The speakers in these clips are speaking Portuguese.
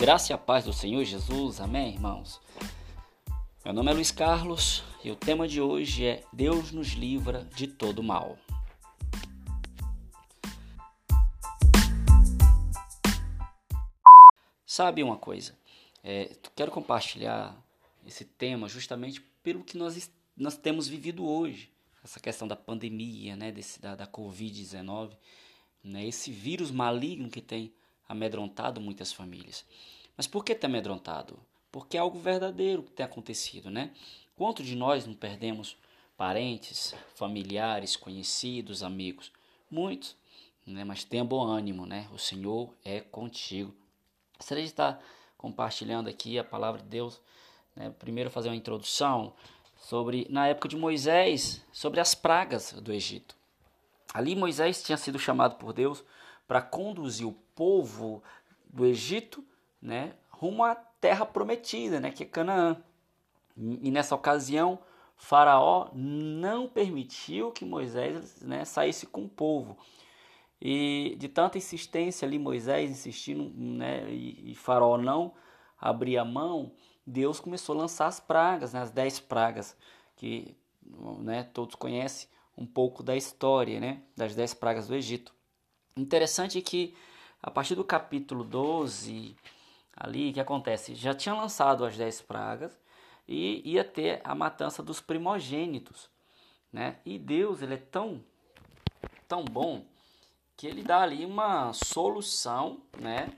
Graça e a paz do Senhor Jesus, amém, irmãos? Meu nome é Luiz Carlos e o tema de hoje é Deus nos livra de todo mal. Sabe uma coisa? É, quero compartilhar esse tema justamente pelo que nós, nós temos vivido hoje, essa questão da pandemia, né, desse, da, da Covid-19, né, esse vírus maligno que tem amedrontado muitas famílias. Mas por que tem amedrontado? Porque é algo verdadeiro que tem acontecido, né? Quanto de nós não perdemos parentes, familiares, conhecidos, amigos? Muitos, né? Mas tenha bom ânimo, né? O Senhor é contigo. Gostaria de estar compartilhando aqui a palavra de Deus. Né? Primeiro fazer uma introdução sobre, na época de Moisés, sobre as pragas do Egito. Ali Moisés tinha sido chamado por Deus para conduzir o povo do Egito, né, rumo à terra prometida, né, que é Canaã. E nessa ocasião, Faraó não permitiu que Moisés né, saísse com o povo. E de tanta insistência ali, Moisés insistindo, né, e, e Faraó não abria mão, Deus começou a lançar as pragas, né, as dez pragas, que né, todos conhecem um pouco da história né, das dez pragas do Egito. Interessante que a partir do capítulo 12, ali, que acontece? Já tinha lançado as dez pragas e ia ter a matança dos primogênitos, né? E Deus, ele é tão, tão bom que ele dá ali uma solução, né?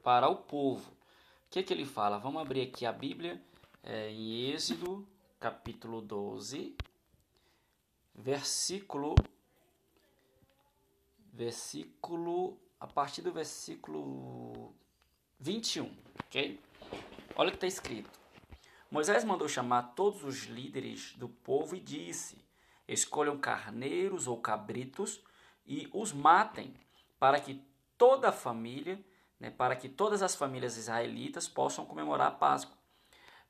Para o povo. O que, que ele fala? Vamos abrir aqui a Bíblia é, em Êxodo, capítulo 12, versículo versículo a partir do versículo 21, ok? Olha o que está escrito. Moisés mandou chamar todos os líderes do povo e disse: Escolham carneiros ou cabritos e os matem, para que toda a família, né, para que todas as famílias israelitas possam comemorar a Páscoa.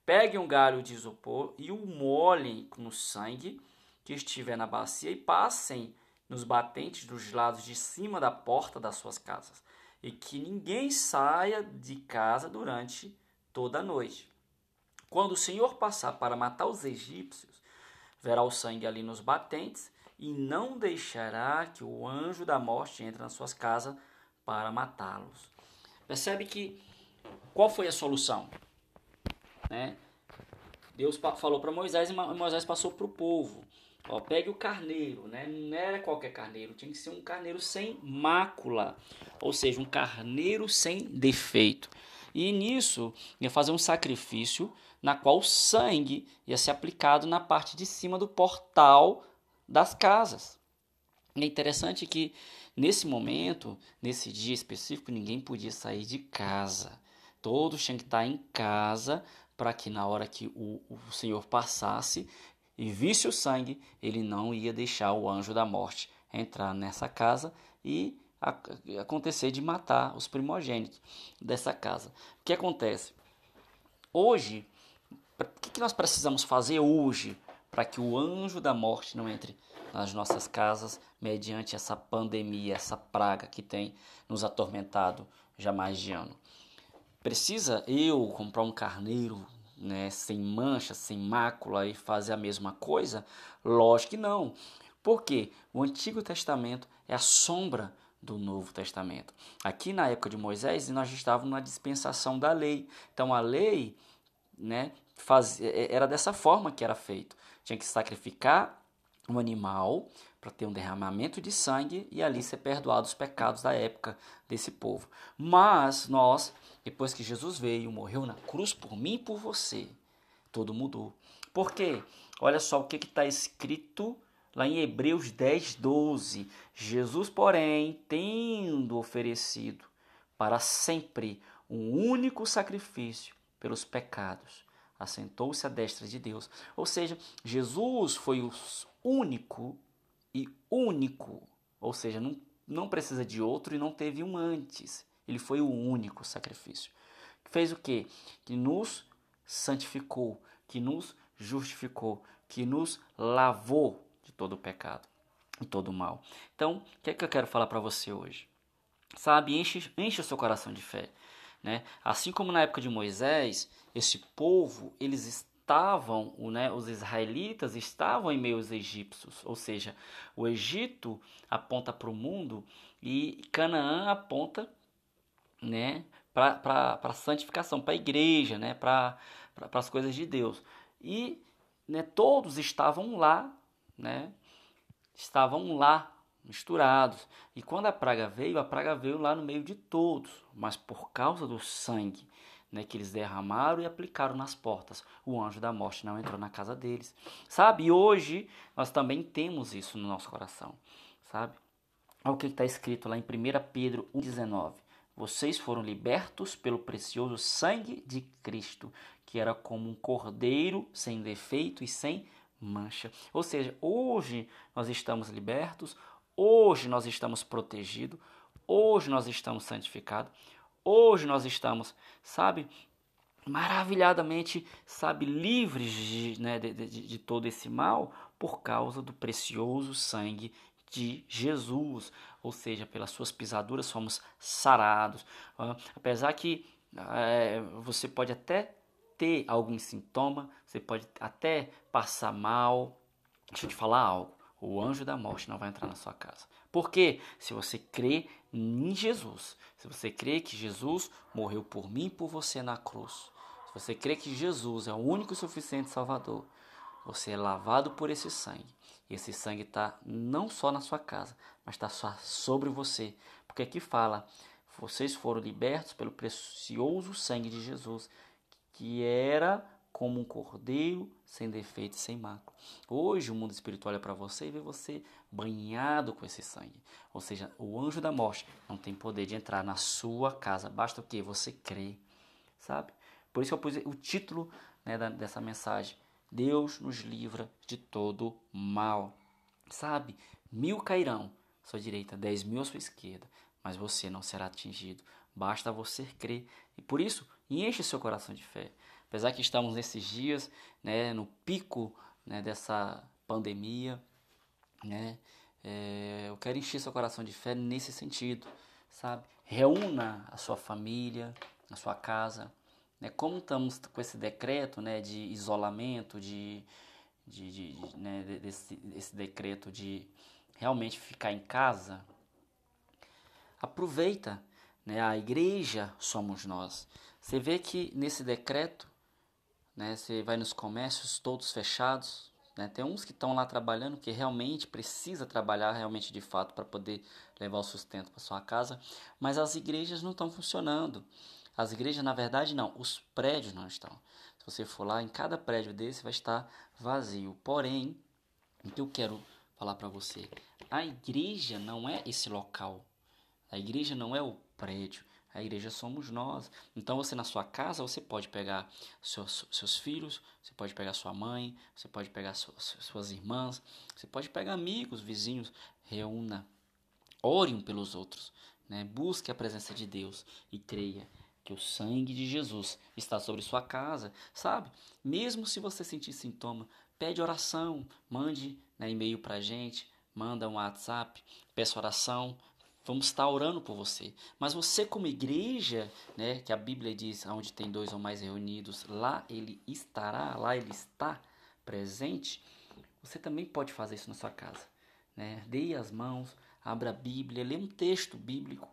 Peguem um galho de isopor e o molhem no sangue que estiver na bacia e passem nos batentes dos lados de cima da porta das suas casas, e que ninguém saia de casa durante toda a noite. Quando o Senhor passar para matar os egípcios, verá o sangue ali nos batentes e não deixará que o anjo da morte entre nas suas casas para matá-los. Percebe que qual foi a solução? Né? Deus falou para Moisés e Moisés passou para o povo. Ó, pegue o carneiro, né? Não era qualquer carneiro, tinha que ser um carneiro sem mácula, ou seja, um carneiro sem defeito. E nisso ia fazer um sacrifício na qual o sangue ia ser aplicado na parte de cima do portal das casas. É interessante que nesse momento, nesse dia específico, ninguém podia sair de casa. Todos tinham que estar em casa para que na hora que o, o Senhor passasse, e visse o sangue, ele não ia deixar o anjo da morte entrar nessa casa e acontecer de matar os primogênitos dessa casa. O que acontece? Hoje, o que nós precisamos fazer hoje para que o anjo da morte não entre nas nossas casas mediante essa pandemia, essa praga que tem nos atormentado já mais de ano? Precisa eu comprar um carneiro né, sem mancha, sem mácula e fazer a mesma coisa? Lógico que não. Porque o Antigo Testamento é a sombra do Novo Testamento. Aqui na época de Moisés, nós estávamos na dispensação da lei. Então a lei né, faz, é, é, era dessa forma que era feito. Tinha que sacrificar um animal para ter um derramamento de sangue e ali ser perdoado os pecados da época desse povo. Mas nós, depois que Jesus veio, morreu na cruz por mim e por você, tudo mudou. Por quê? Olha só o que está escrito lá em Hebreus 10, 12. Jesus, porém, tendo oferecido para sempre um único sacrifício pelos pecados, assentou-se à destra de Deus. Ou seja, Jesus foi o único e único, ou seja, não, não precisa de outro e não teve um antes. Ele foi o único sacrifício. Que fez o quê? Que nos santificou, que nos justificou, que nos lavou de todo o pecado e todo o mal. Então, o que é que eu quero falar para você hoje? Sabe, enche, enche o seu coração de fé. Né? Assim como na época de Moisés, esse povo, eles estavam, né, os israelitas estavam em meio aos egípcios, ou seja, o Egito aponta para o mundo e Canaã aponta né, para a santificação, para a igreja, né, para as coisas de Deus. E né, todos estavam lá, né, estavam lá misturados. E quando a praga veio, a praga veio lá no meio de todos, mas por causa do sangue né, que eles derramaram e aplicaram nas portas, o anjo da morte não entrou na casa deles. Sabe? E hoje nós também temos isso no nosso coração, sabe? Olha o que está escrito lá em 1 Pedro 1,19. Vocês foram libertos pelo precioso sangue de Cristo, que era como um cordeiro sem defeito e sem mancha. Ou seja, hoje nós estamos libertos, Hoje nós estamos protegidos, hoje nós estamos santificados, hoje nós estamos, sabe, maravilhadamente, sabe, livres de, né, de, de, de todo esse mal por causa do precioso sangue de Jesus, ou seja, pelas suas pisaduras somos sarados. Apesar que é, você pode até ter algum sintoma, você pode até passar mal. Deixa eu te falar algo o anjo da morte não vai entrar na sua casa. Porque se você crê em Jesus, se você crê que Jesus morreu por mim e por você na cruz, se você crê que Jesus é o único e suficiente Salvador, você é lavado por esse sangue. E esse sangue está não só na sua casa, mas está só sobre você. Porque aqui fala: vocês foram libertos pelo precioso sangue de Jesus, que era como um cordeiro sem defeito e sem mácula. Hoje o mundo espiritual olha para você e vê você banhado com esse sangue. Ou seja, o anjo da morte não tem poder de entrar na sua casa. Basta o que? Você crê, sabe? Por isso eu pus o título né, dessa mensagem. Deus nos livra de todo mal. Sabe? Mil cairão à sua direita, dez mil à sua esquerda, mas você não será atingido. Basta você crer. E por isso, enche seu coração de fé. Apesar que estamos nesses dias, né, no pico né, dessa pandemia, né, é, eu quero encher seu coração de fé nesse sentido, sabe? Reúna a sua família, a sua casa. Né? Como estamos com esse decreto né, de isolamento, de, de, de né, desse, desse decreto de realmente ficar em casa, aproveita. Né? A igreja somos nós. Você vê que nesse decreto né? Você vai nos comércios todos fechados, né? Tem uns que estão lá trabalhando que realmente precisa trabalhar realmente de fato para poder levar o sustento para sua casa, mas as igrejas não estão funcionando. As igrejas, na verdade, não, os prédios não estão. Se você for lá, em cada prédio desse vai estar vazio. Porém, o que eu quero falar para você, a igreja não é esse local. A igreja não é o prédio. A igreja somos nós. Então você na sua casa você pode pegar seus, seus filhos, você pode pegar sua mãe, você pode pegar suas, suas irmãs, você pode pegar amigos, vizinhos, reúna, ore um pelos outros, né? Busque a presença de Deus e creia que o sangue de Jesus está sobre sua casa, sabe? Mesmo se você sentir sintoma, pede oração, mande né, e-mail para a gente, manda um WhatsApp, peça oração, Vamos estar orando por você. Mas você, como igreja, né, que a Bíblia diz, onde tem dois ou mais reunidos, lá ele estará, lá ele está presente. Você também pode fazer isso na sua casa. Né? Dê as mãos, abra a Bíblia, lê um texto bíblico.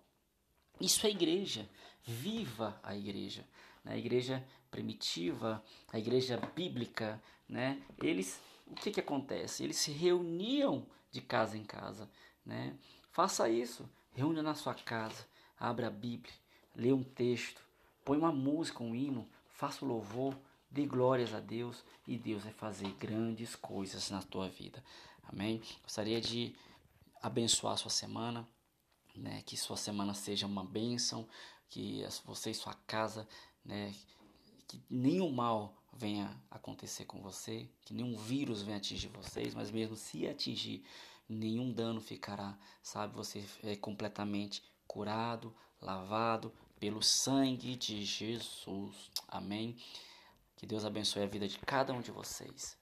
Isso é igreja. Viva a igreja. Né? A igreja primitiva, a igreja bíblica, né? Eles, o que que acontece? Eles se reuniam de casa em casa, né? Faça isso. Reúna na sua casa, abra a Bíblia, lê um texto, põe uma música, um hino, faça o louvor, dê glórias a Deus e Deus vai fazer grandes coisas na tua vida. Amém? Gostaria de abençoar a sua semana, né? Que sua semana seja uma bênção, que você e sua casa, né? Que nenhum mal venha acontecer com você, que nenhum vírus venha atingir vocês, mas mesmo se atingir, nenhum dano ficará, sabe? Você é completamente curado, lavado pelo sangue de Jesus. Amém. Que Deus abençoe a vida de cada um de vocês.